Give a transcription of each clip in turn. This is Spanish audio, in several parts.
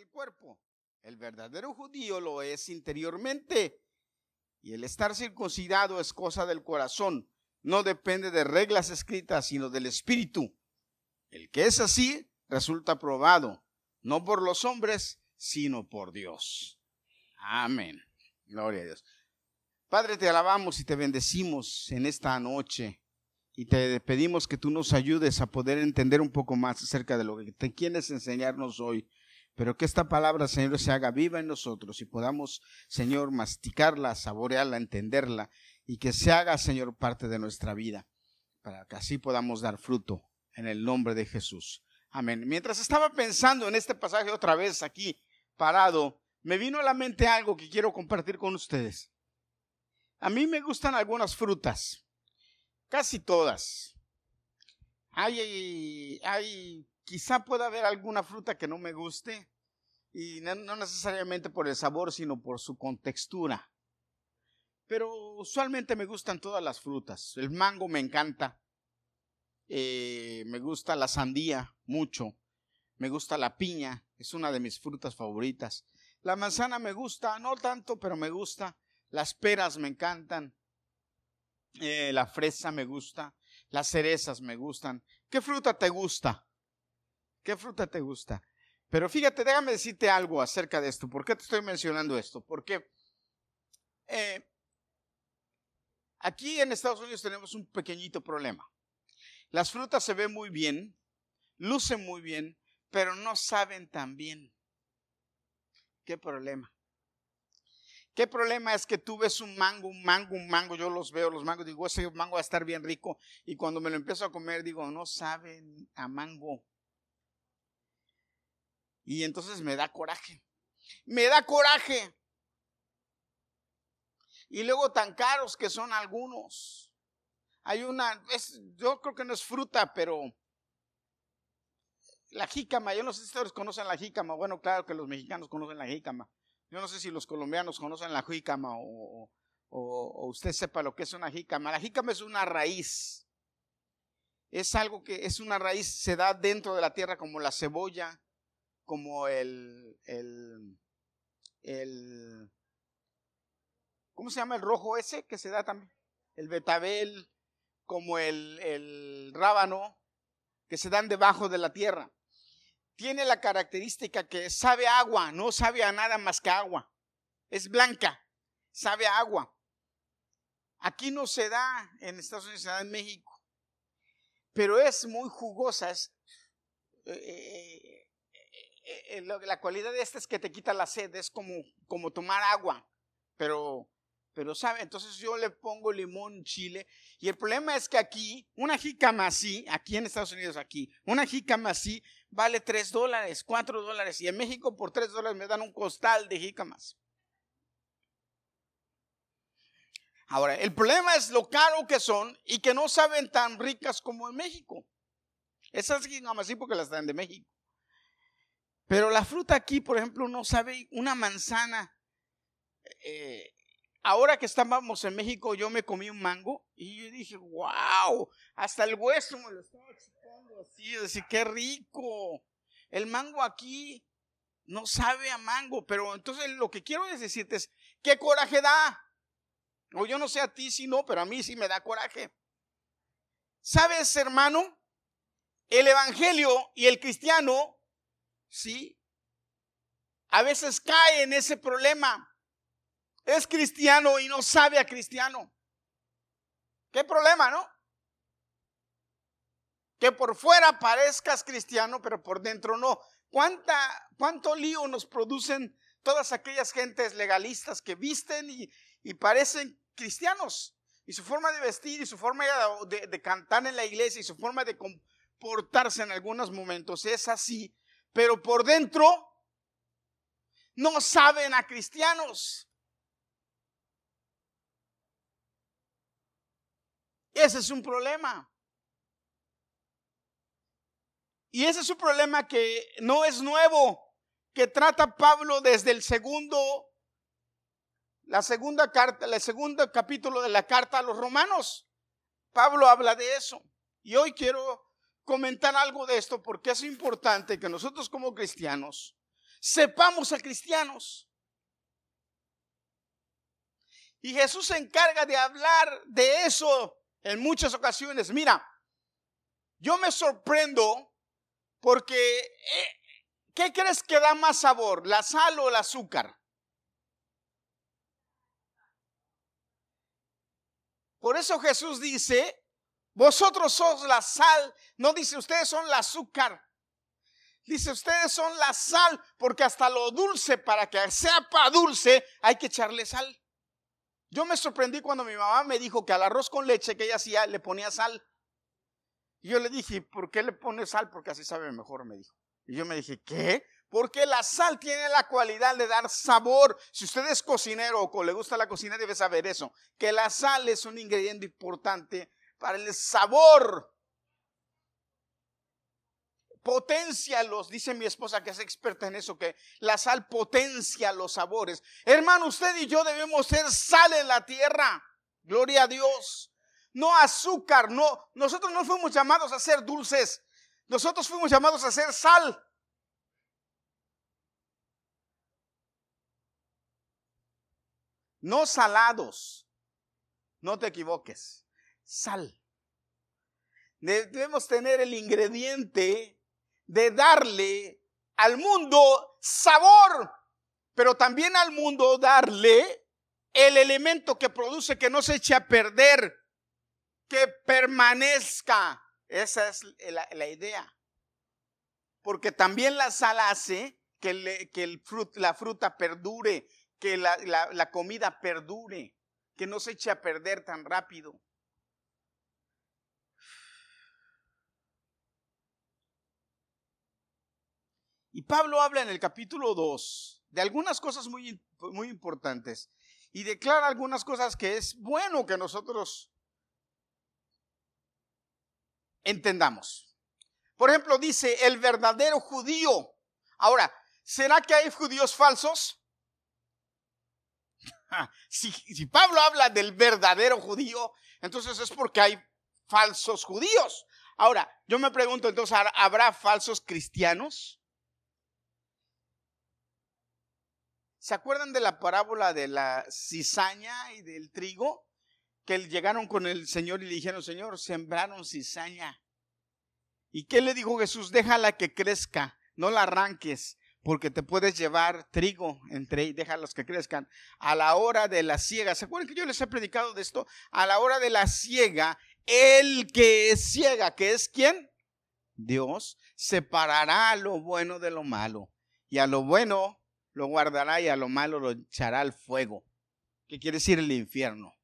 el cuerpo. El verdadero judío lo es interiormente. Y el estar circuncidado es cosa del corazón. No depende de reglas escritas, sino del espíritu. El que es así resulta probado, no por los hombres, sino por Dios. Amén. Gloria a Dios. Padre, te alabamos y te bendecimos en esta noche y te pedimos que tú nos ayudes a poder entender un poco más acerca de lo que te quieres enseñarnos hoy pero que esta palabra, Señor, se haga viva en nosotros y podamos, Señor, masticarla, saborearla, entenderla y que se haga, Señor, parte de nuestra vida, para que así podamos dar fruto en el nombre de Jesús. Amén. Mientras estaba pensando en este pasaje otra vez aquí parado, me vino a la mente algo que quiero compartir con ustedes. A mí me gustan algunas frutas, casi todas. Hay, hay Quizá pueda haber alguna fruta que no me guste y no, necesariamente por el sabor, sino por su contextura. Pero usualmente me gustan todas las frutas. El mango me encanta. Eh, me gusta la sandía mucho. Me gusta la piña. Es una de mis frutas favoritas. La manzana me gusta, no tanto, pero me gusta. Las peras me encantan. Eh, la fresa me gusta. Las cerezas me gustan. ¿Qué fruta te gusta? ¿Qué fruta te gusta? Pero fíjate, déjame decirte algo acerca de esto. ¿Por qué te estoy mencionando esto? Porque eh, aquí en Estados Unidos tenemos un pequeñito problema. Las frutas se ven muy bien, lucen muy bien, pero no saben tan bien. ¿Qué problema? ¿Qué problema es que tú ves un mango, un mango, un mango? Yo los veo, los mangos, digo, ese mango va a estar bien rico. Y cuando me lo empiezo a comer, digo, no saben a mango. Y entonces me da coraje. Me da coraje. Y luego tan caros que son algunos. Hay una, yo creo que no es fruta, pero la jícama, yo no sé si ustedes conocen la jícama. Bueno, claro que los mexicanos conocen la jícama. Yo no sé si los colombianos conocen la jícama o, o, usted sepa lo que es una jícama. La jícama es una raíz. Es algo que es una raíz, se da dentro de la tierra como la cebolla, como el, el, ¿cómo se llama el rojo ese que se da también? El betabel, como el, el rábano, que se dan debajo de la tierra. Tiene la característica que sabe agua, no sabe a nada más que agua. Es blanca, sabe agua. Aquí no se da en Estados Unidos, se da en México. Pero es muy jugosa, es, eh, eh, eh, la cualidad de esta es que te quita la sed, es como, como tomar agua, pero, pero sabe, entonces yo le pongo limón, chile, y el problema es que aquí, una jícama así, aquí en Estados Unidos, aquí, una jícama así vale 3 dólares, 4 dólares, y en México por 3 dólares me dan un costal de jícamas. Ahora, el problema es lo caro que son y que no saben tan ricas como en México. Esas jícamas sí porque las dan de México. Pero la fruta aquí, por ejemplo, no sabe una manzana. Eh, ahora que estábamos en México, yo me comí un mango y yo dije, wow, hasta el hueso me lo estaba chupando así, decir, qué rico. El mango aquí no sabe a mango, pero entonces lo que quiero decirte es, ¿qué coraje da? O yo no sé a ti si no, pero a mí sí me da coraje. ¿Sabes, hermano? El evangelio y el cristiano ¿sí? A veces cae en ese problema. Es cristiano y no sabe a cristiano. ¿Qué problema, no? Que por fuera parezcas cristiano, pero por dentro no. ¿Cuánta, ¿Cuánto lío nos producen todas aquellas gentes legalistas que visten y, parecen cristianos? Y su forma de vestir y su forma de cantar en la iglesia y su forma de comportarse en algunos momentos es así pero por dentro no saben a cristianos. Ese es un problema. Y ese es un problema que no es nuevo, que trata Pablo desde el segundo, la segunda carta, el segundo capítulo de la carta a los romanos. Pablo habla de eso. Y hoy quiero comentar algo de esto porque es importante que nosotros como cristianos sepamos a cristianos. Y Jesús se encarga de hablar de eso en muchas ocasiones. Mira, yo me sorprendo porque eh, ¿qué crees que da más sabor, la sal o el azúcar? Por eso Jesús dice, vosotros sois la sal, no dice ustedes son el azúcar. Dice, ustedes son la sal, porque hasta lo dulce, para que sepa dulce, hay que echarle sal. Yo me sorprendí cuando mi mamá me dijo que al arroz con leche que ella hacía le ponía sal. Yo le dije, ¿por qué le pone sal? Porque así sabe mejor, me dijo. Y yo me dije, ¿qué? Porque la sal tiene la cualidad de dar sabor. Si usted es cocinero o le gusta la cocina, debe saber eso. Que la sal es un ingrediente importante para el sabor. Potencia los, dice mi esposa que es experta en eso, que la sal potencia los sabores. Hermano, usted y yo debemos ser sal en la tierra. Gloria a Dios. No azúcar, no. Nosotros no fuimos llamados a ser dulces. Nosotros fuimos llamados a ser sal. No salados. No te equivoques. Sal. Debemos tener el ingrediente de darle al mundo sabor, pero también al mundo darle el elemento que produce que no se eche a perder, que permanezca. Esa es la, idea. Porque también la sal hace que, la fruta perdure, que la comida perdure, que no se eche a perder tan rápido. Y Pablo habla en el capítulo 2 de algunas cosas muy, muy importantes y declara algunas cosas que es bueno que nosotros entendamos. Por ejemplo, dice el verdadero judío. Ahora, ¿será que hay judíos falsos? Si, si, Pablo habla del verdadero judío, entonces es porque hay falsos judíos. Ahora, yo me pregunto entonces, ¿habrá falsos cristianos? ¿Se acuerdan de la parábola de la cizaña y del trigo? Que llegaron con el Señor y le dijeron, Señor, sembraron cizaña. ¿Y qué le dijo Jesús? Déjala que crezca, no la arranques, porque te puedes llevar trigo entre y déjalos que crezcan. A la hora de la siega, ¿se acuerdan que yo les he predicado de esto? A la hora de la siega, el que es ciega, que es quién? Dios, separará lo bueno de lo malo. Y a lo bueno lo guardará y a lo malo lo echará al fuego. ¿Qué quiere decir el infierno?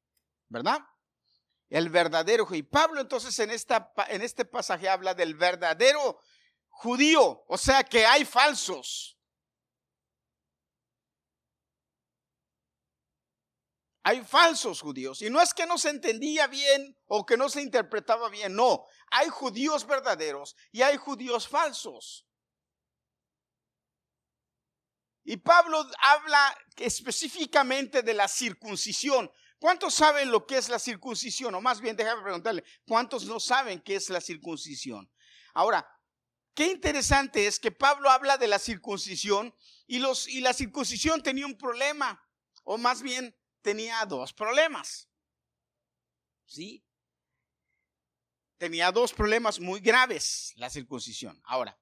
¿Verdad? El verdadero. Y Pablo entonces en, esta, en este pasaje habla del verdadero judío, o sea que hay falsos. Hay falsos judíos. Y no es que no se entendía bien o que no se interpretaba bien, no. Hay judíos verdaderos y hay judíos falsos. Y Pablo habla específicamente de la circuncisión. ¿Cuántos saben lo que es la circuncisión? O más bien, déjame preguntarle, ¿cuántos no saben qué es la circuncisión? Ahora, qué interesante es que Pablo habla de la circuncisión y, y la circuncisión tenía un problema, o más bien tenía dos problemas. ¿Sí? Tenía dos problemas muy graves la circuncisión. Ahora,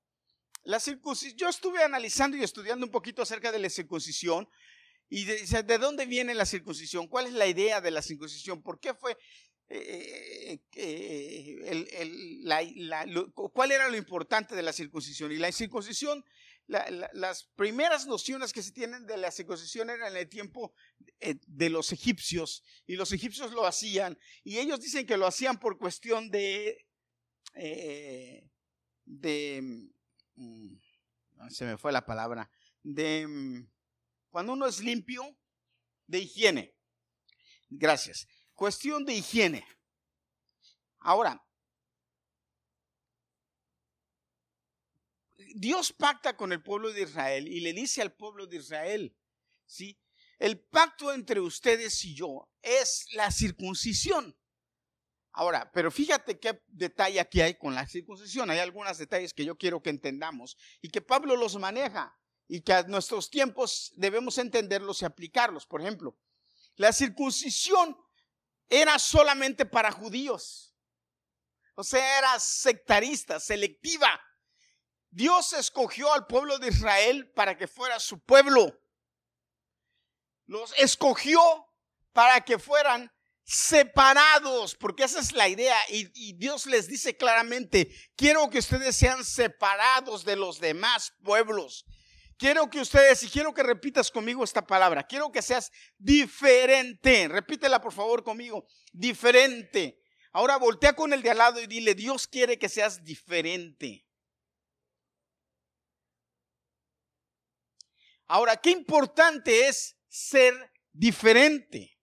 la circuncisión, yo estuve analizando y estudiando un poquito acerca de la circuncisión y de, de dónde viene la circuncisión, cuál es la idea de la circuncisión, por qué fue, eh, eh, cuál era lo importante de la circuncisión. Y la circuncisión, las primeras nociones que se tienen de la circuncisión eran en el tiempo eh, de los egipcios y los egipcios lo hacían y ellos dicen que lo hacían por cuestión de... Mm, se me fue la palabra, de mm, cuando uno es limpio, de higiene. Gracias. Cuestión de higiene. Ahora, Dios pacta con el pueblo de Israel y le dice al pueblo de Israel, ¿sí? El pacto entre ustedes y yo es la circuncisión. Ahora, pero fíjate qué detalle aquí hay con la circuncisión. Hay algunos detalles que yo quiero que entendamos y que Pablo los maneja. y que a nuestros tiempos debemos entenderlos y aplicarlos. Por ejemplo, la circuncisión era solamente para judíos. O sea, era sectarista, selectiva. Dios escogió al pueblo de Israel para que fuera su pueblo. Los escogió para que fueran separados, porque esa es la idea. Y, Dios les dice claramente, quiero que ustedes sean separados de los demás pueblos. Quiero que ustedes, y quiero que repitas conmigo esta palabra, quiero que seas diferente. Repítela por favor conmigo, diferente. Ahora voltea con el de al lado y dile, Dios quiere que seas diferente. Ahora, qué importante es ser diferente.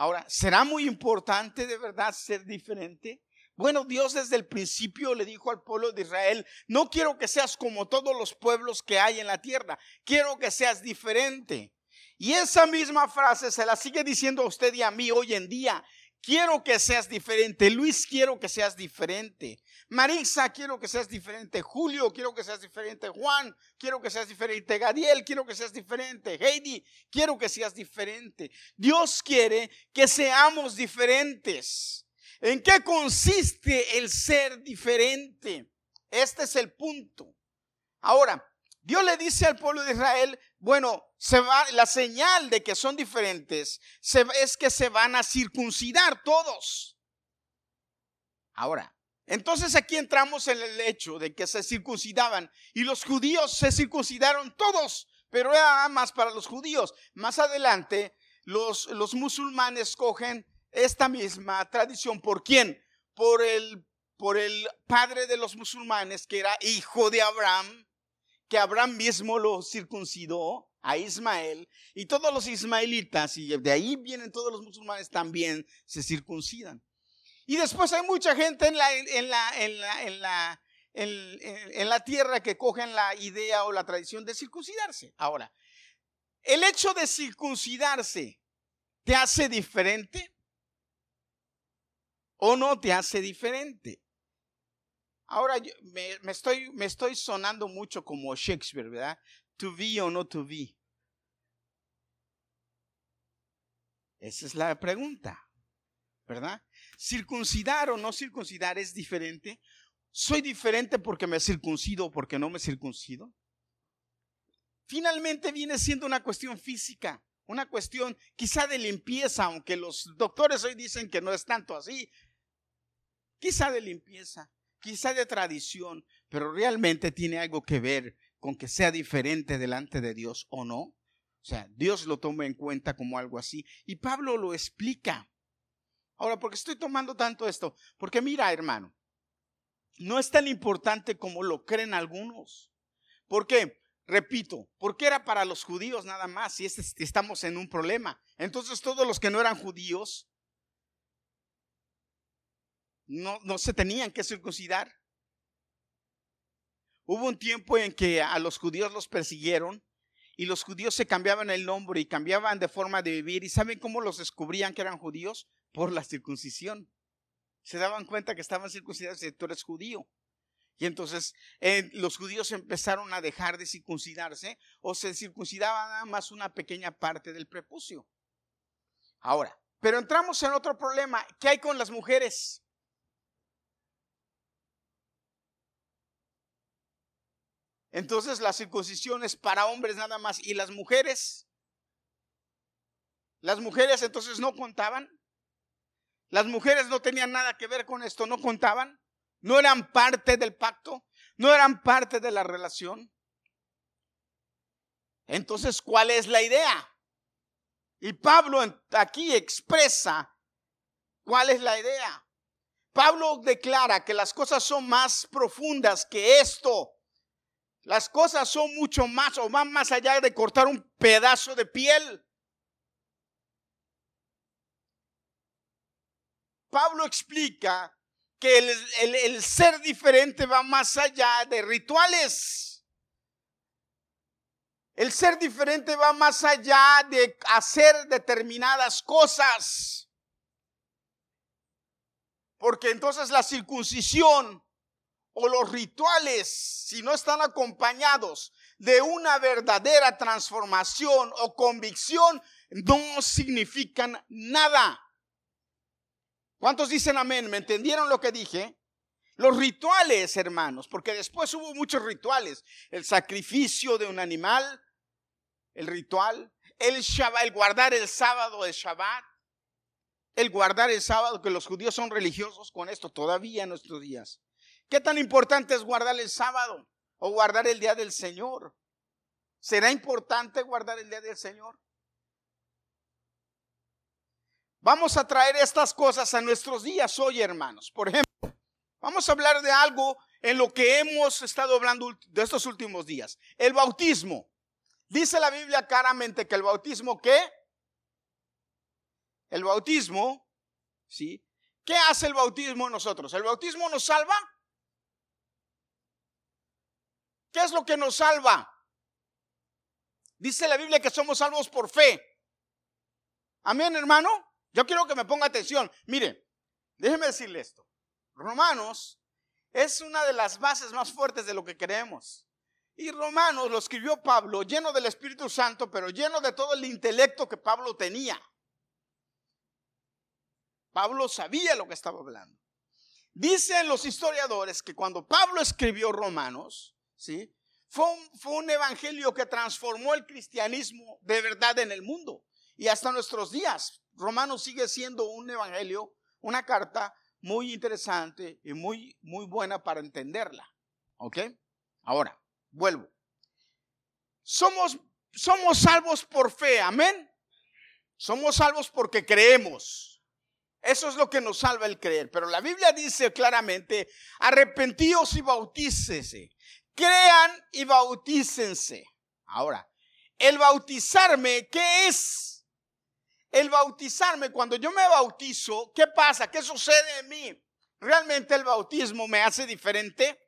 Ahora, ¿será muy importante de verdad ser diferente? Bueno, Dios desde el principio le dijo al pueblo de Israel, no quiero que seas como todos los pueblos que hay en la tierra, quiero que seas diferente. Y esa misma frase se la sigue diciendo a usted y a mí hoy en día. Quiero que seas diferente. Luis, quiero que seas diferente. Marisa, quiero que seas diferente. Julio, quiero que seas diferente. Juan, quiero que seas diferente. Gadiel, quiero que seas diferente. Heidi, quiero que seas diferente. Dios quiere que seamos diferentes. ¿En qué consiste el ser diferente? Este es el punto. Ahora, Dios le dice al pueblo de Israel, bueno, se va, la señal de que son diferentes es que se van a circuncidar todos. Ahora, entonces aquí entramos en el hecho de que se circuncidaban y los judíos se circuncidaron todos, pero era más para los judíos. Más adelante, los, los musulmanes cogen esta misma tradición. ¿Por quién? Por el, por el padre de los musulmanes, que era hijo de Abraham, que Abraham mismo lo circuncidó a Ismael, y todos los ismaelitas, y de ahí vienen todos los musulmanes, también se circuncidan. Y después hay mucha gente en la, en la, en la, en la, en, la tierra que cogen la idea o la tradición de circuncidarse. Ahora, el hecho de circuncidarse te hace diferente o no te hace diferente. Ahora me, estoy, me estoy sonando mucho como Shakespeare, ¿verdad? To be o no to be. Esa es la pregunta, ¿verdad? Circuncidar o no circuncidar es diferente. ¿Soy diferente porque me circuncido o porque no me circuncido? Finalmente viene siendo una cuestión física, una cuestión quizá de limpieza, aunque los doctores hoy dicen que no es tanto así. Quizá de limpieza, quizá de tradición, pero realmente tiene algo que ver con que sea diferente delante de Dios o no. O sea, Dios lo toma en cuenta como algo así. Y Pablo lo explica. Ahora, ¿por qué estoy tomando tanto esto? Porque mira, hermano, no es tan importante como lo creen algunos. ¿Por qué? Repito, porque era para los judíos nada más y estamos en un problema. Entonces todos los que no eran judíos no, se tenían que circuncidar. Hubo un tiempo en que a los judíos los persiguieron y los judíos se cambiaban el nombre y cambiaban de forma de vivir. ¿Y saben cómo los descubrían que eran judíos? Por la circuncisión. Se daban cuenta que estaban circuncidados y tú eres judío. Y entonces eh, los judíos empezaron a dejar de circuncidarse o se circuncidaba nada más una pequeña parte del prepucio. Ahora, pero entramos en otro problema. ¿Qué hay con las mujeres? Entonces la circuncisión es para hombres nada más. ¿Y las mujeres? Las mujeres entonces no contaban. Las mujeres no tenían nada que ver con esto, no contaban. No eran parte del pacto, no eran parte de la relación. Entonces, ¿cuál es la idea? Y Pablo aquí expresa cuál es la idea. Pablo declara que las cosas son más profundas que esto. Las cosas son mucho más o van más allá de cortar un pedazo de piel. Pablo explica que el, ser diferente va más allá de rituales. El ser diferente va más allá de hacer determinadas cosas. Porque entonces la circuncisión o los rituales, si no están acompañados de una verdadera transformación o convicción no significan nada. ¿Cuántos dicen amén? ¿Me entendieron lo que dije? Los rituales, hermanos, porque después hubo muchos rituales. El sacrificio de un animal, el ritual, el el guardar el sábado de Shabbat, el guardar el sábado, que los judíos son religiosos con esto todavía en nuestros días. ¿Qué tan importante es guardar el sábado o guardar el día del Señor? ¿Será importante guardar el día del Señor? Vamos a traer estas cosas a nuestros días hoy, hermanos. Por ejemplo, vamos a hablar de algo en lo que hemos estado hablando de estos últimos días. El bautismo. Dice la Biblia claramente que el bautismo, ¿qué? El bautismo, ¿sí? ¿Qué hace el bautismo en nosotros? ¿El bautismo nos salva? ¿Qué es lo que nos salva? Dice la Biblia que somos salvos por fe. Amén, hermano. Yo quiero que me ponga atención. Mire, déjeme decirle esto. Romanos es una de las bases más fuertes de lo que creemos. Y Romanos lo escribió Pablo, lleno del Espíritu Santo, pero lleno de todo el intelecto que Pablo tenía. Pablo sabía lo que estaba hablando. Dicen los historiadores que cuando Pablo escribió Romanos, ¿sí? Fue un, fue un evangelio que transformó el cristianismo de verdad en el mundo. Y hasta nuestros días, Romanos sigue siendo un evangelio, una carta muy interesante y muy, muy buena para entenderla. ¿Ok? Ahora, vuelvo. Somos, somos salvos por fe, amén. Somos salvos porque creemos. Eso es lo que nos salva el creer. Pero la Biblia dice claramente, arrepentíos y bautícese. Crean y bautícense. Ahora, el bautizarme, ¿qué es? El bautizarme, cuando yo me bautizo, ¿qué pasa? ¿Qué sucede en mí? ¿Realmente el bautismo me hace diferente?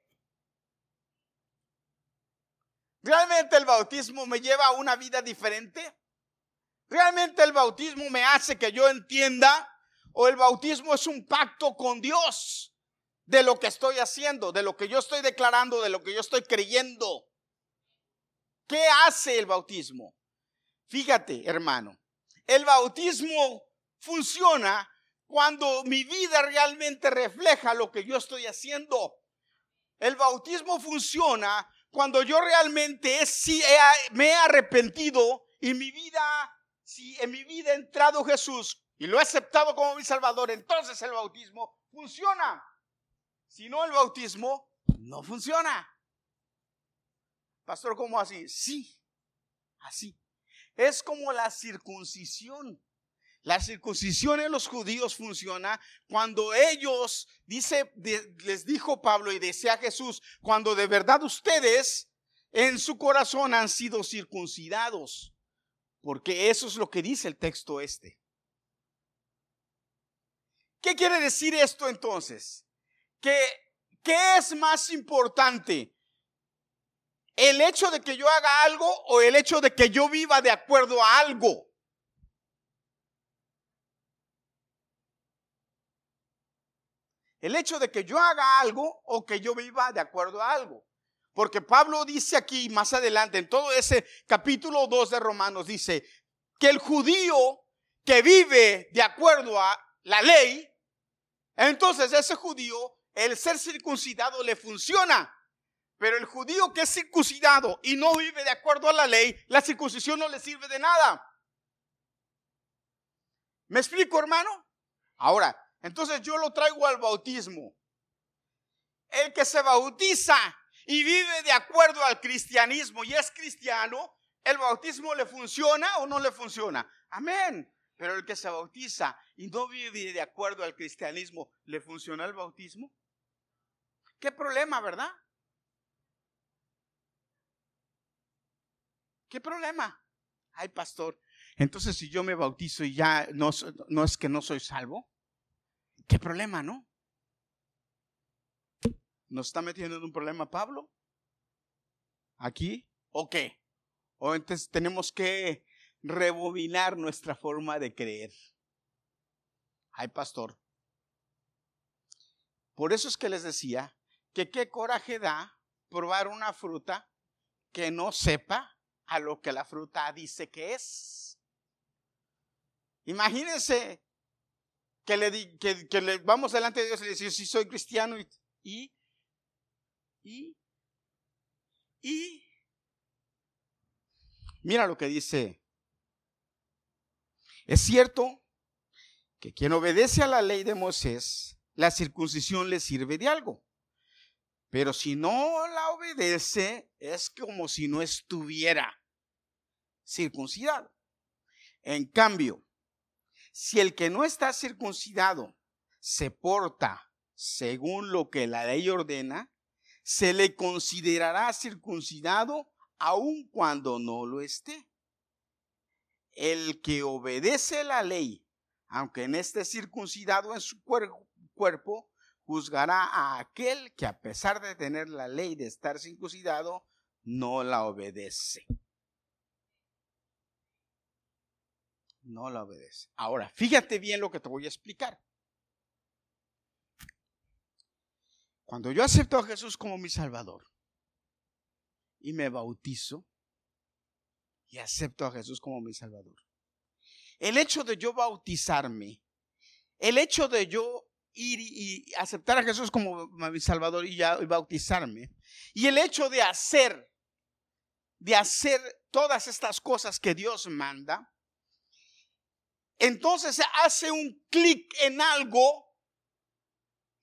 ¿Realmente el bautismo me lleva a una vida diferente? ¿Realmente el bautismo me hace que yo entienda o el bautismo es un pacto con Dios de lo que estoy haciendo, de lo que yo estoy declarando, de lo que yo estoy creyendo. ¿Qué hace el bautismo? Fíjate, hermano, el bautismo funciona cuando mi vida realmente refleja lo que yo estoy haciendo. El bautismo funciona cuando yo realmente si me he arrepentido y mi vida, si en mi vida ha entrado Jesús y lo he aceptado como mi Salvador, entonces el bautismo funciona. Si no, el bautismo no funciona. Pastor, ¿cómo así? Sí, así. Es como la circuncisión. La circuncisión en los judíos funciona cuando ellos, dice, les dijo Pablo y decía Jesús, cuando de verdad ustedes en su corazón han sido circuncidados. Porque eso es lo que dice el texto este. ¿Qué quiere decir esto entonces? Que, ¿Qué es más importante? ¿El hecho de que yo haga algo o el hecho de que yo viva de acuerdo a algo? El hecho de que yo haga algo o que yo viva de acuerdo a algo. Porque Pablo dice aquí más adelante, en todo ese capítulo 2 de Romanos, dice que el judío que vive de acuerdo a la ley entonces ese judío, el ser circuncidado le funciona. Pero el judío que es circuncidado y no vive de acuerdo a la ley, la circuncisión no le sirve de nada. ¿Me explico, hermano? Ahora, entonces yo lo traigo al bautismo. El que se bautiza y vive de acuerdo al cristianismo y es cristiano, ¿el bautismo le funciona o no le funciona? Amén. Pero el que se bautiza y no vive de acuerdo al cristianismo, ¿le funciona el bautismo? ¿Qué problema, verdad? ¿Qué problema? Ay, pastor, entonces si yo me bautizo y ya no, no es que no soy salvo, ¿qué problema, no? ¿Nos está metiendo en un problema Pablo? ¿Aquí? ¿O qué? ¿O entonces tenemos que rebobinar nuestra forma de creer. Ay, pastor. Por eso es que les decía que qué coraje da probar una fruta que no sepa a lo que la fruta dice que es. Imagínense que le, que, le vamos delante de Dios y le decimos, si soy cristiano y, y, y, y, mira lo que dice. Es cierto que quien obedece a la ley de Moisés, la circuncisión le sirve de algo. Pero si no la obedece, es como si no estuviera circuncidado. En cambio, si el que no está circuncidado se porta según lo que la ley ordena, se le considerará circuncidado aun cuando no lo esté. El que obedece la ley, aunque no esté circuncidado en su cuerpo, juzgará a aquel que a pesar de tener la ley de estar circuncidado, no la obedece. No la obedece. Ahora, fíjate bien lo que te voy a explicar. Cuando yo acepto a Jesús como mi Salvador y me bautizo y acepto a Jesús como mi Salvador, el hecho de yo bautizarme, el hecho de yo ir y, aceptar a Jesús como mi Salvador y, ya, bautizarme. Y el hecho de hacer, de hacer todas estas cosas que Dios manda, entonces hace un clic en algo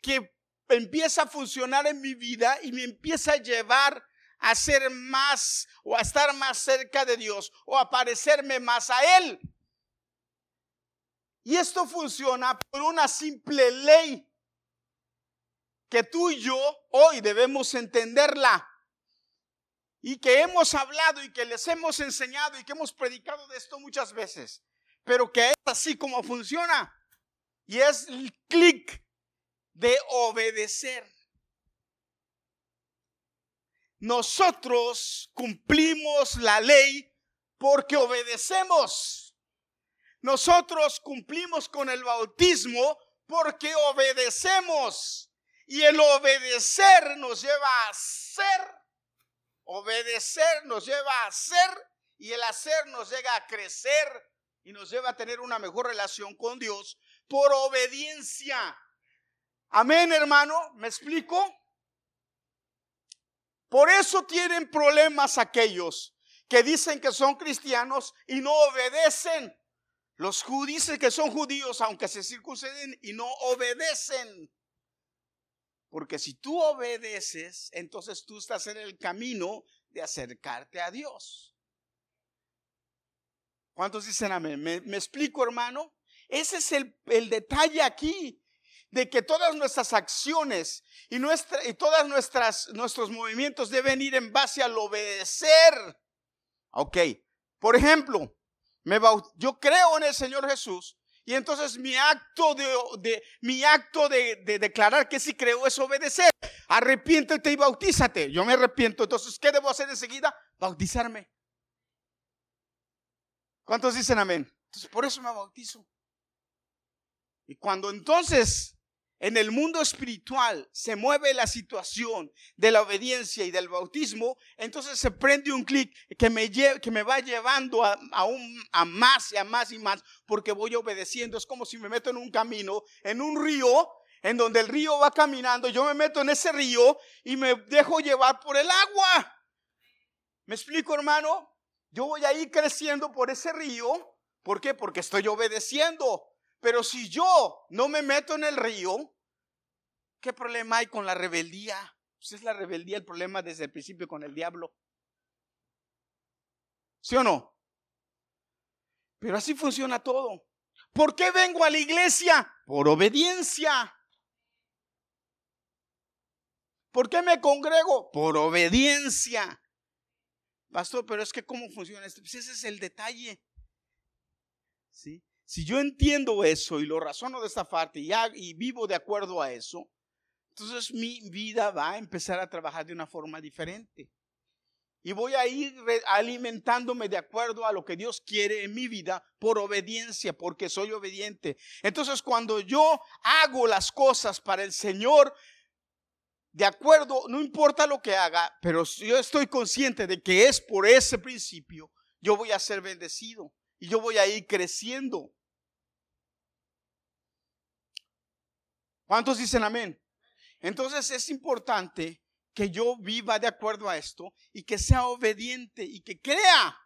que empieza a funcionar en mi vida y me empieza a llevar a ser más o a estar más cerca de Dios o a parecerme más a Él. Y esto funciona por una simple ley que tú y yo hoy debemos entenderla. Y que hemos hablado y que les hemos enseñado y que hemos predicado de esto muchas veces. Pero que es así como funciona. Y es el clic de obedecer. Nosotros cumplimos la ley porque obedecemos. Nosotros cumplimos con el bautismo porque obedecemos. Y el obedecer nos lleva a ser. Obedecer nos lleva a ser. Y el hacer nos llega a crecer y nos lleva a tener una mejor relación con Dios por obediencia. Amén, hermano. ¿Me explico? Por eso tienen problemas aquellos que dicen que son cristianos y no obedecen. Los judíos que son judíos, aunque se circunciden y no obedecen. Porque si tú obedeces, entonces tú estás en el camino de acercarte a Dios. ¿Cuántos dicen amén? ¿Me, explico, hermano? Ese es el, detalle aquí, de que todas nuestras acciones y, nuestra, y nuestras, nuestros movimientos deben ir en base al obedecer. Ok, por ejemplo, yo creo en el Señor Jesús y entonces mi acto de, mi acto de, declarar que sí creo es obedecer. Arrepiéntete y bautízate. Yo me arrepiento. Entonces, ¿qué debo hacer enseguida? Bautizarme. ¿Cuántos dicen amén? Entonces, por eso me bautizo. Y cuando entonces en el mundo espiritual se mueve la situación de la obediencia y del bautismo, entonces se prende un clic que me, que me va llevando a, a más y a más y más, porque voy obedeciendo. Es como si me meto en un camino, en un río, en donde el río va caminando, yo me meto en ese río y me dejo llevar por el agua. ¿Me explico, hermano? Yo voy a ir creciendo por ese río. ¿Por qué? Porque estoy obedeciendo. Pero si yo no me meto en el río, ¿qué problema hay con la rebeldía? Pues es la rebeldía el problema desde el principio con el diablo. ¿Sí o no? Pero así funciona todo. ¿Por qué vengo a la iglesia? Por obediencia. ¿Por qué me congrego? Por obediencia. Pastor, pero es que ¿cómo funciona esto? Pues ese es el detalle. ¿Sí? Si yo entiendo eso y lo razono de esta parte y, vivo de acuerdo a eso, entonces mi vida va a empezar a trabajar de una forma diferente. Y voy a ir alimentándome de acuerdo a lo que Dios quiere en mi vida por obediencia, porque soy obediente. Entonces cuando yo hago las cosas para el Señor, de acuerdo, no importa lo que haga, pero yo estoy consciente de que es por ese principio, yo voy a ser bendecido y yo voy a ir creciendo. ¿Cuántos dicen amén? Entonces es importante que yo viva de acuerdo a esto y que sea obediente y que crea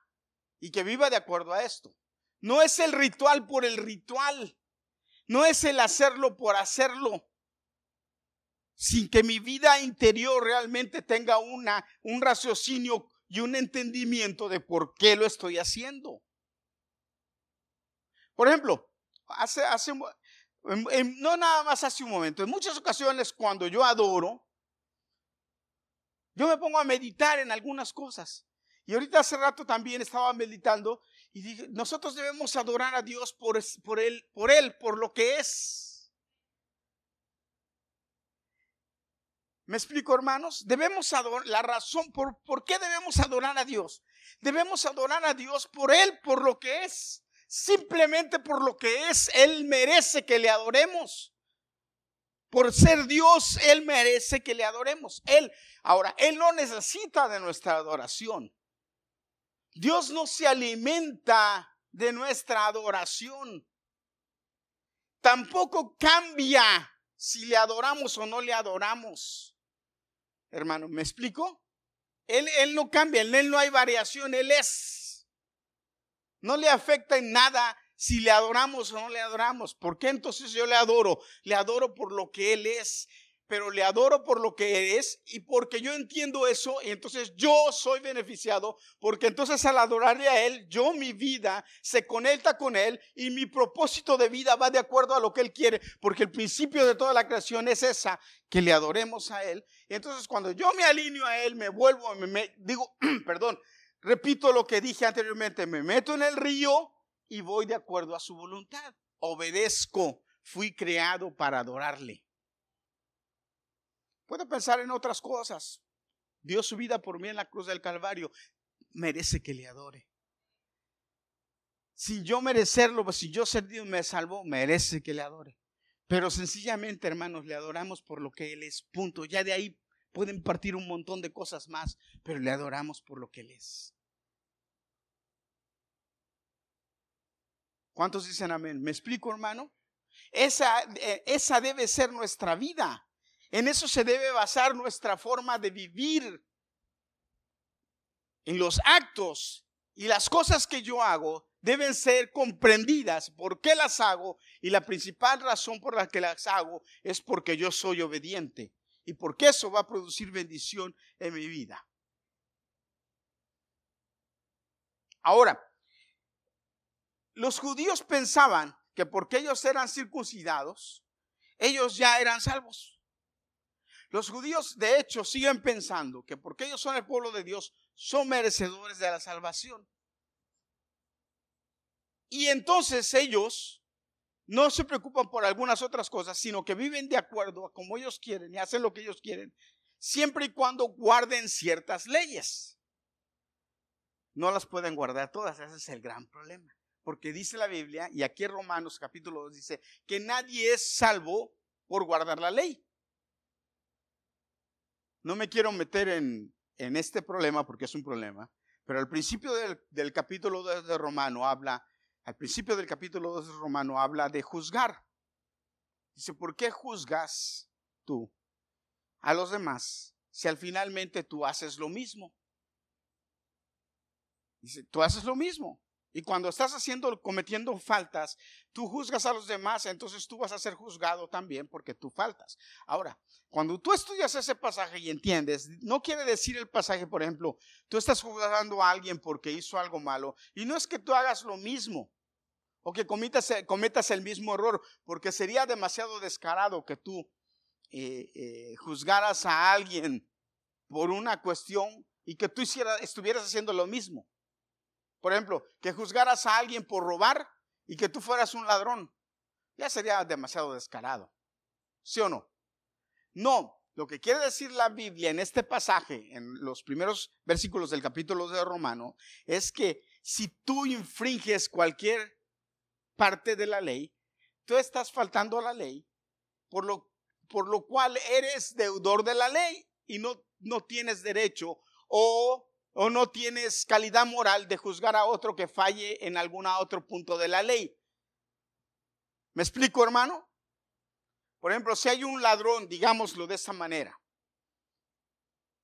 y que viva de acuerdo a esto. No es el ritual por el ritual, no es el hacerlo por hacerlo, sin que mi vida interior realmente tenga una, un raciocinio y un entendimiento de por qué lo estoy haciendo. Por ejemplo, hace, hace, no nada más hace un momento, en muchas ocasiones cuando yo adoro, yo me pongo a meditar en algunas cosas. Y ahorita hace rato también estaba meditando y dije, nosotros debemos adorar a Dios por, por, él, por Él, por lo que es. ¿Me explico, hermanos? Debemos adorar, la razón por, por qué debemos adorar a Dios. Debemos adorar a Dios por Él, por lo que es. Simplemente por lo que es, Él merece que le adoremos. Por ser Dios, Él merece que le adoremos. Él, ahora, Él no necesita de nuestra adoración. Dios no se alimenta de nuestra adoración. Tampoco cambia si le adoramos o no le adoramos. Hermano, ¿me explico? Él, él no cambia, en Él no hay variación, Él es. No le afecta en nada si le adoramos o no le adoramos. ¿Por qué entonces yo le adoro? Le adoro por lo que Él es pero le adoro por lo que es y porque yo entiendo eso y entonces yo soy beneficiado porque entonces al adorarle a Él, yo mi vida se conecta con Él y mi propósito de vida va de acuerdo a lo que Él quiere, porque el principio de toda la creación es esa, que le adoremos a Él. Y entonces cuando yo me alineo a Él, me vuelvo, me, digo, perdón, repito lo que dije anteriormente, me meto en el río y voy de acuerdo a su voluntad, obedezco, fui creado para adorarle. Puede pensar en otras cosas. Dio su vida por mí en la cruz del Calvario. Merece que le adore. Sin yo merecerlo, si yo ser Dios me salvó, merece que le adore. Pero sencillamente, hermanos, le adoramos por lo que Él es. Punto. Ya de ahí pueden partir un montón de cosas más, pero le adoramos por lo que Él es. ¿Cuántos dicen amén? ¿Me explico, hermano? Esa, eh, esa debe ser nuestra vida. En eso se debe basar nuestra forma de vivir. En los actos y las cosas que yo hago deben ser comprendidas por qué las hago y la principal razón por la que las hago es porque yo soy obediente y porque eso va a producir bendición en mi vida. Ahora, los judíos pensaban que porque ellos eran circuncidados, ellos ya eran salvos. Los judíos, de hecho, siguen pensando que porque ellos son el pueblo de Dios, son merecedores de la salvación. Y entonces ellos no se preocupan por algunas otras cosas, sino que viven de acuerdo a como ellos quieren y hacen lo que ellos quieren, siempre y cuando guarden ciertas leyes. No las pueden guardar todas, ese es el gran problema. Porque dice la Biblia, y aquí en Romanos capítulo 2 dice, que nadie es salvo por guardar la ley. No me quiero meter en, este problema porque es un problema, pero al principio del, capítulo 2 de Romano habla, al principio del capítulo 2 de Romano habla de juzgar. Dice, ¿por qué juzgas tú a los demás si al finalmente tú haces lo mismo? Dice, tú haces lo mismo. Y cuando estás haciendo, cometiendo faltas, tú juzgas a los demás, entonces tú vas a ser juzgado también porque tú faltas. Ahora, cuando tú estudias ese pasaje y entiendes, no quiere decir el pasaje, por ejemplo, tú estás juzgando a alguien porque hizo algo malo, y no es que tú hagas lo mismo o que cometas, cometas el mismo error, porque sería demasiado descarado que tú eh, eh, juzgaras a alguien por una cuestión y que tú estuvieras haciendo lo mismo. Por ejemplo, que juzgaras a alguien por robar y que tú fueras un ladrón. Ya sería demasiado descarado. ¿Sí o no? No, lo que quiere decir la Biblia en este pasaje, en los primeros versículos del capítulo de Romano, es que si tú infringes cualquier parte de la ley, tú estás faltando a la ley por lo por lo cual eres deudor de la ley y no, no tienes derecho o, o no tienes calidad moral de juzgar a otro que falle en algún otro punto de la ley. ¿Me explico, hermano? Por ejemplo, si hay un ladrón, digámoslo de esa manera,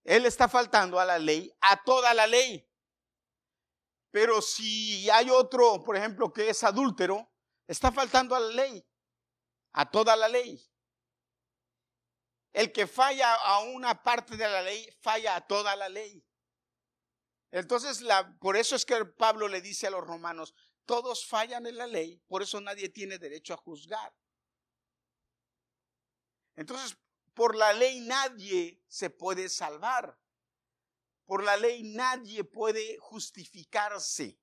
él está faltando a la ley, a toda la ley. Pero si hay otro, por ejemplo, que es adúltero, está faltando a la ley, a toda la ley. El que falla a una parte de la ley, falla a toda la ley. Entonces, la, por eso es que Pablo le dice a los romanos, todos fallan en la ley, por eso nadie tiene derecho a juzgar. Entonces, por la ley nadie se puede salvar. Por la ley nadie puede justificarse.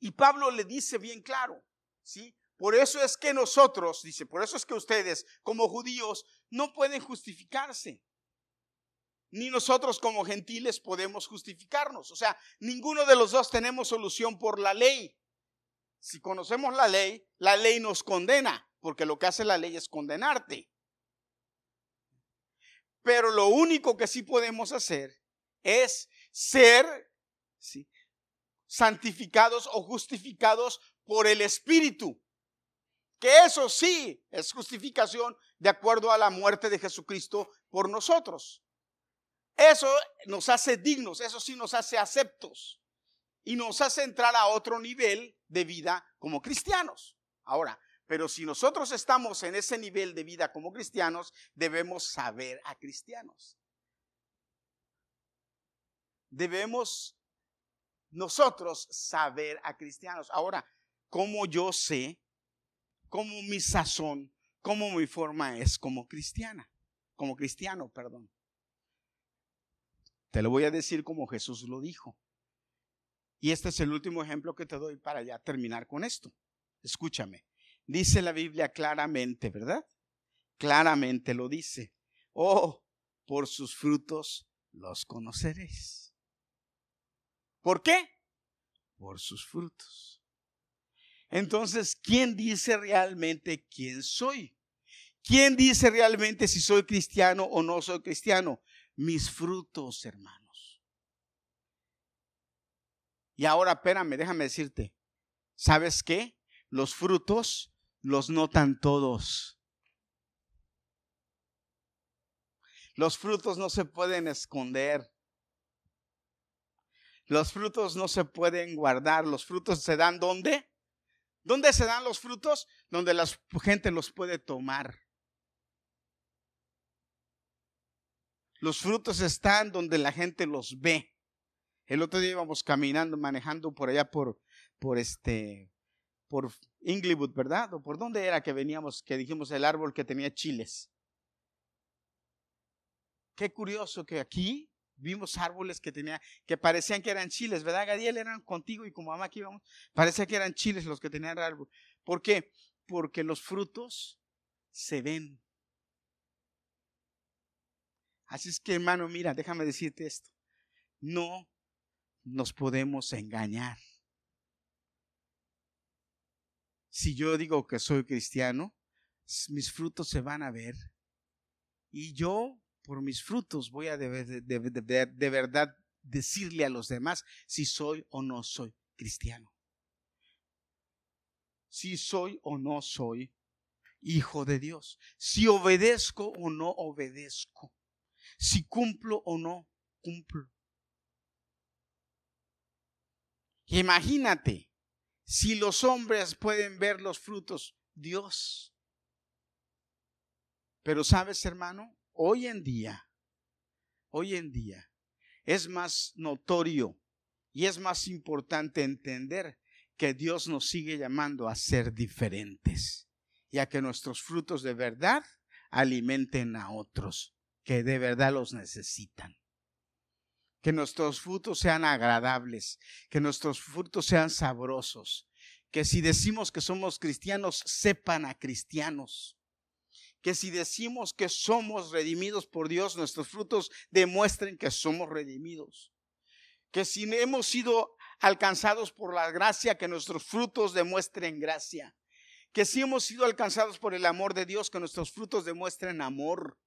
Y Pablo le dice bien claro, ¿sí? Por eso es que nosotros, dice, por eso es que ustedes como judíos no pueden justificarse. Ni nosotros como gentiles podemos justificarnos. O sea, ninguno de los dos tenemos solución por la ley. Si conocemos la ley, la ley nos condena, porque lo que hace la ley es condenarte. Pero lo único que sí podemos hacer es ser santificados o justificados por el Espíritu. Que eso sí es justificación de acuerdo a la muerte de Jesucristo por nosotros. Eso nos hace dignos, eso sí nos hace aceptos y nos hace entrar a otro nivel de vida como cristianos. Ahora, pero si nosotros estamos en ese nivel de vida como cristianos, debemos saber a cristianos. Debemos nosotros saber a cristianos. Ahora, ¿cómo yo sé? ¿Cómo mi sazón? ¿Cómo mi forma es como cristiana? Como cristiano, perdón. Te lo voy a decir como Jesús lo dijo. Y este es el último ejemplo que te doy para ya terminar con esto. Escúchame. Dice la Biblia claramente, ¿verdad? Claramente lo dice. Oh, por sus frutos los conoceréis. ¿Por qué? Por sus frutos. Entonces, ¿quién dice realmente quién soy? ¿Quién dice realmente si soy cristiano o no soy cristiano? Mis frutos, hermanos. Y ahora, espérame, déjame decirte, ¿sabes qué? Los frutos los notan todos. Los frutos no se pueden esconder. Los frutos no se pueden guardar. Los frutos se dan ¿dónde? ¿Dónde se dan los frutos? Donde la gente los puede tomar. Los frutos están donde la gente los ve. El otro día íbamos caminando, manejando por allá por, por este, por Inglewood, ¿verdad? ¿O por dónde era que veníamos, que dijimos el árbol que tenía chiles? Qué curioso que aquí vimos árboles que tenía, que parecían que eran chiles, ¿verdad? Gadiel eran contigo y como mamá aquí íbamos, parecía que eran chiles los que tenían el árbol. ¿Por qué? Porque los frutos se ven. Así es que hermano, mira, déjame decirte esto. No nos podemos engañar si yo digo que soy cristiano, mis frutos se van a ver. Y yo, por mis frutos, voy a de, de, verdad decirle a los demás si soy o no soy cristiano. Si soy o no soy hijo de Dios. Si obedezco o no obedezco. Si cumplo o no cumplo. Imagínate si los hombres pueden ver los frutos, Dios. Pero sabes, hermano, hoy en día, hoy en día, es más notorio y es más importante entender que Dios nos sigue llamando a ser diferentes y a que nuestros frutos de verdad alimenten a otros que de verdad los necesitan. Que nuestros frutos sean agradables, que nuestros frutos sean sabrosos, que si decimos que somos cristianos, sepan a cristianos, que si decimos que somos redimidos por Dios, nuestros frutos demuestren que somos redimidos, que si hemos sido alcanzados por la gracia, que nuestros frutos demuestren gracia, que si hemos sido alcanzados por el amor de Dios, que nuestros frutos demuestren amor.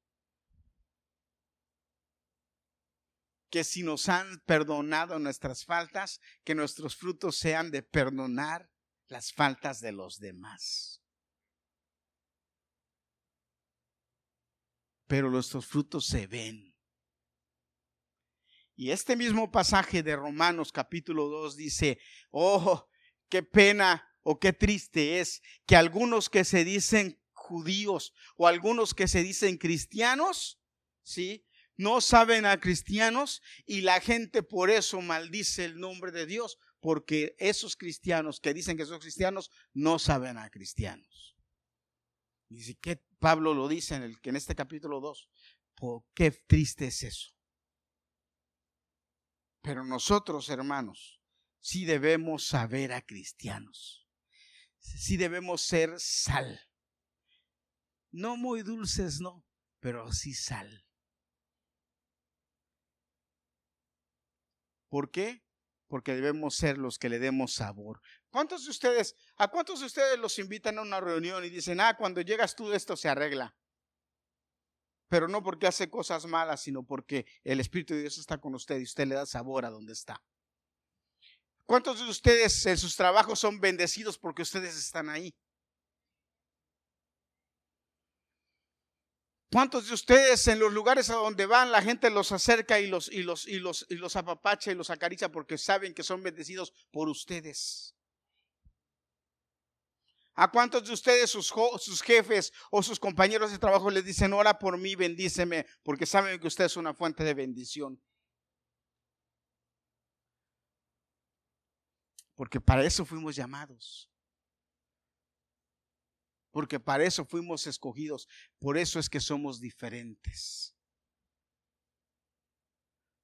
Que si nos han perdonado nuestras faltas, que nuestros frutos sean de perdonar las faltas de los demás. Pero nuestros frutos se ven. Y este mismo pasaje de Romanos capítulo 2 dice, oh, qué pena o qué triste es que algunos que se dicen judíos o algunos que se dicen cristianos, ¿sí? No saben a cristianos y la gente por eso maldice el nombre de Dios, porque esos cristianos que dicen que son cristianos no saben a cristianos. Dice que Pablo lo dice en, el, en este capítulo 2. ¿Por qué triste es eso? Pero nosotros, hermanos, sí debemos saber a cristianos. Sí debemos ser sal. No muy dulces, no, pero sí sal. ¿Por qué? Porque debemos ser los que le demos sabor. ¿Cuántos de ustedes, a cuántos de ustedes los invitan a una reunión y dicen, ah, cuando llegas tú esto se arregla? pero no porque hace cosas malas, sino porque el Espíritu de Dios está con usted y usted le da sabor a donde está. ¿Cuántos de ustedes en sus trabajos son bendecidos porque ustedes están ahí? ¿Cuántos de ustedes en los lugares a donde van la gente los acerca y los, y los, y los, y los apapacha y los acaricia porque saben que son bendecidos por ustedes? ¿A cuántos de ustedes, sus, sus, jefes o sus compañeros de trabajo les dicen, ora por mí, bendíceme, porque saben que usted es una fuente de bendición? Porque para eso fuimos llamados. Porque para eso fuimos escogidos. Por eso es que somos diferentes.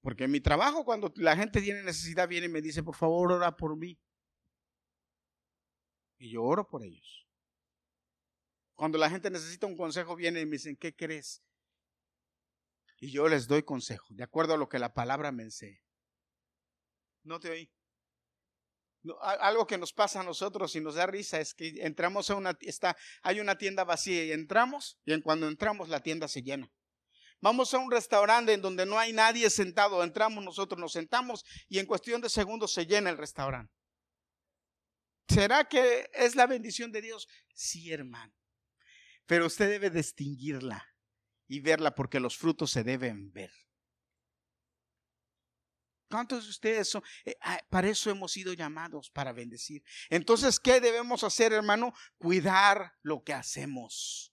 Porque en mi trabajo, cuando la gente tiene necesidad, viene y me dice, por favor, ora por mí. Y yo oro por ellos. Cuando la gente necesita un consejo, viene y me dicen, ¿qué crees? Y yo les doy consejo, de acuerdo a lo que la palabra me enseña. No te oí. Algo que nos pasa a nosotros y nos da risa es que entramos a una está, hay una tienda vacía y entramos y en cuando entramos la tienda se llena. Vamos a un restaurante en donde no hay nadie sentado, entramos nosotros, nos sentamos y en cuestión de segundos se llena el restaurante. ¿Será que es la bendición de Dios? Sí, hermano. Pero usted debe distinguirla y verla porque los frutos se deben ver. ¿Cuántos de ustedes son? Eh, ah, para eso hemos sido llamados, para bendecir. Entonces, ¿qué debemos hacer, hermano? Cuidar lo que hacemos.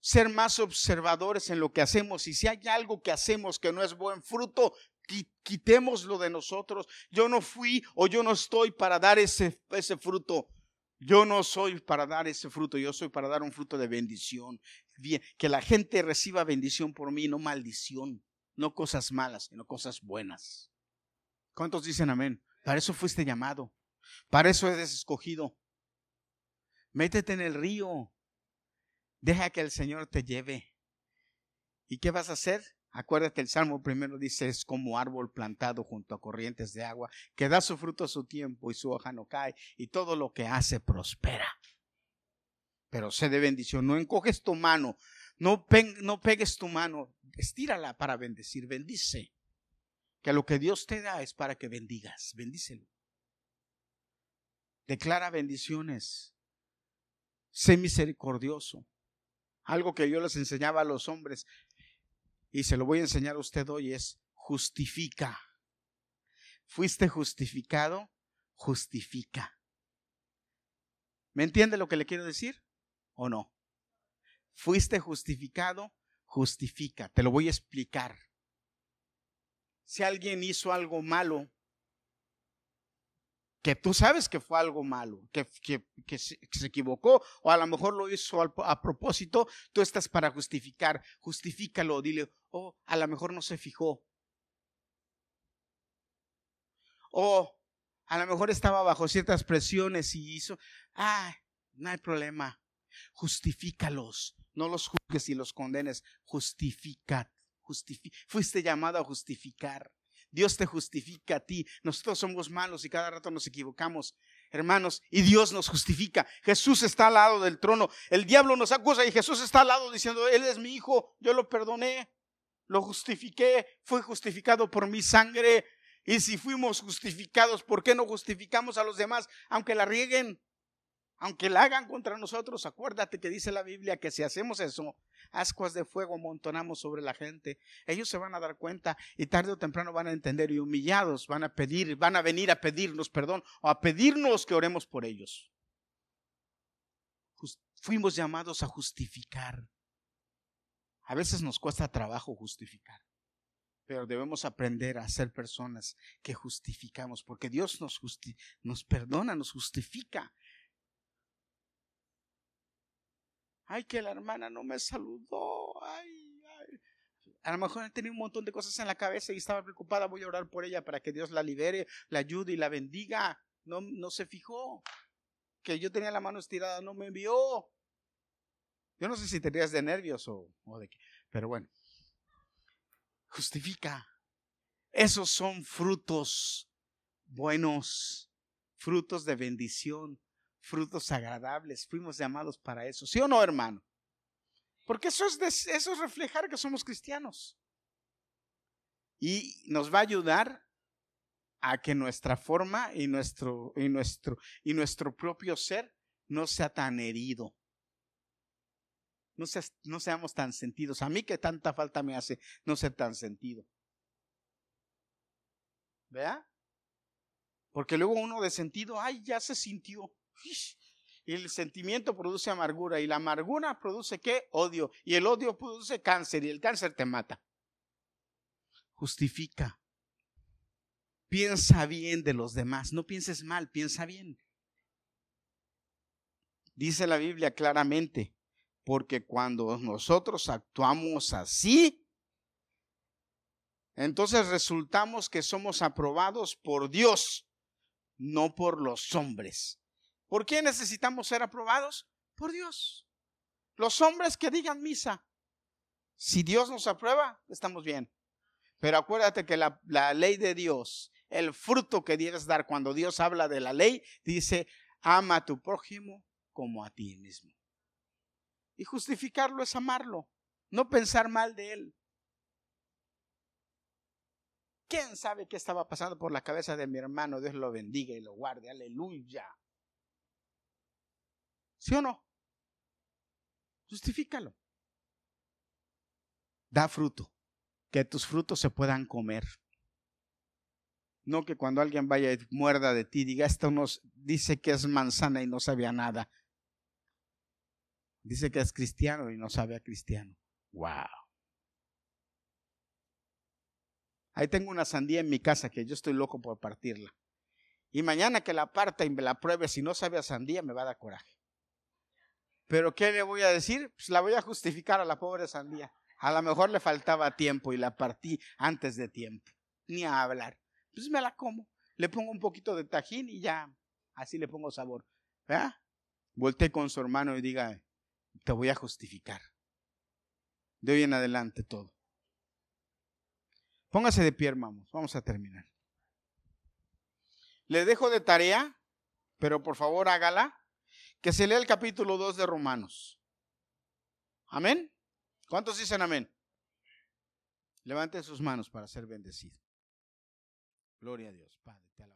Ser más observadores en lo que hacemos. Y si hay algo que hacemos que no es buen fruto, quitémoslo de nosotros. Yo no fui o yo no estoy para dar ese, ese fruto. Yo no soy para dar ese fruto, yo soy para dar un fruto de bendición. Bien, que la gente reciba bendición por mí, no maldición, no cosas malas, sino cosas buenas. ¿Cuántos dicen amén? Para eso fuiste llamado, para eso eres escogido. Métete en el río, deja que el Señor te lleve. ¿Y qué vas a hacer? Acuérdate, el Salmo primero dice, es como árbol plantado junto a corrientes de agua, que da su fruto a su tiempo y su hoja no cae, y todo lo que hace prospera. Pero sé de bendición, no encoges tu mano, no, no pegues tu mano, estírala para bendecir, bendice. Que lo que Dios te da es para que bendigas, bendícelo. Declara bendiciones, sé misericordioso. Algo que yo les enseñaba a los hombres, y se lo voy a enseñar a usted hoy, es justifica. Fuiste justificado, justifica. ¿Me entiende lo que le quiero decir o no? Fuiste justificado, justifica. Te lo voy a explicar. Si alguien hizo algo malo, que tú sabes que fue algo malo, que, que, se, equivocó o a lo mejor lo hizo a, propósito, tú estás para justificar, justifícalo, dile, oh, a lo mejor no se fijó. O a lo mejor estaba bajo ciertas presiones y hizo, ah, no hay problema, justifícalos, no los juzgues y los condenes, justifica. Fuiste llamado a justificar. Dios te justifica a ti. Nosotros somos malos y cada rato nos equivocamos. hermanos, y Dios nos justifica. Jesús está al lado del trono. El diablo nos acusa y Jesús está al lado diciendo, Él es mi hijo, yo lo perdoné, lo justifiqué, fue justificado por mi sangre. Y si fuimos justificados, ¿por qué no justificamos a los demás, aunque la rieguen? Aunque la hagan contra nosotros, acuérdate que dice la Biblia que si hacemos eso, ascuas de fuego amontonamos sobre la gente. Ellos se van a dar cuenta y tarde o temprano van a entender y humillados van a pedir, van a venir a pedirnos perdón o a pedirnos que oremos por ellos. fuimos llamados a justificar. A veces nos cuesta trabajo justificar, pero debemos aprender a ser personas que justificamos, porque Dios nos, nos perdona, nos justifica. Ay, que la hermana no me saludó. Ay, ay. A lo mejor tenía un montón de cosas en la cabeza y estaba preocupada. Voy a orar por ella para que Dios la libere, la ayude y la bendiga. No, no se fijó que yo tenía la mano estirada, no me vio. Yo no sé si tenías de nervios o, o de qué, pero bueno. Justifica. Esos son frutos buenos, frutos de bendición, frutos agradables. Fuimos llamados para eso. ¿Sí o no, hermano? Porque eso es, eso es reflejar que somos cristianos. Y nos va a ayudar a que nuestra forma y nuestro, y nuestro, y nuestro propio ser no sea tan herido. No, no seamos tan sentidos. A mí que tanta falta me hace no ser tan sentido. ¿Vea? Porque luego uno de sentido, ay, ya se sintió. Y el sentimiento produce amargura y la amargura produce qué? Odio. Y el odio produce cáncer y el cáncer te mata. Justifica. Piensa bien de los demás. No pienses mal, piensa bien. Dice la Biblia claramente, porque cuando nosotros actuamos así, entonces resultamos que somos aprobados por Dios, no por los hombres. ¿Por qué necesitamos ser aprobados? Por Dios. Los hombres que digan misa. Si Dios nos aprueba, estamos bien. Pero acuérdate que la, ley de Dios, el fruto que debes dar cuando Dios habla de la ley, dice, ama a tu prójimo como a ti mismo. Y justificarlo es amarlo, no pensar mal de él. ¿Quién sabe qué estaba pasando por la cabeza de mi hermano? Dios lo bendiga y lo guarde. Aleluya. ¿Sí o no? Justifícalo. Da fruto. Que tus frutos se puedan comer. No que cuando alguien vaya y muerda de ti, diga, esto nos dice que es manzana y no sabía nada. Dice que es cristiano y no sabe a cristiano. Wow. Ahí tengo una sandía en mi casa que yo estoy loco por partirla. Y mañana que la parta y me la pruebe, si no sabe a sandía, me va a dar coraje. Pero ¿qué le voy a decir? Pues la voy a justificar a la pobre sandía. A lo mejor le faltaba tiempo y la partí antes de tiempo. Ni a hablar. Pues me la como. Le pongo un poquito de tajín y ya. Así le pongo sabor. ¿Verdad? Volté con su hermano y diga, te voy a justificar. De hoy en adelante todo. Póngase de pie, hermanos. Vamos a terminar. Le dejo de tarea, pero por favor hágala que se lea el capítulo 2 de Romanos. Amén. ¿Cuántos dicen amén? Levanten sus manos para ser bendecido. Gloria a Dios, Padre, te alabamos.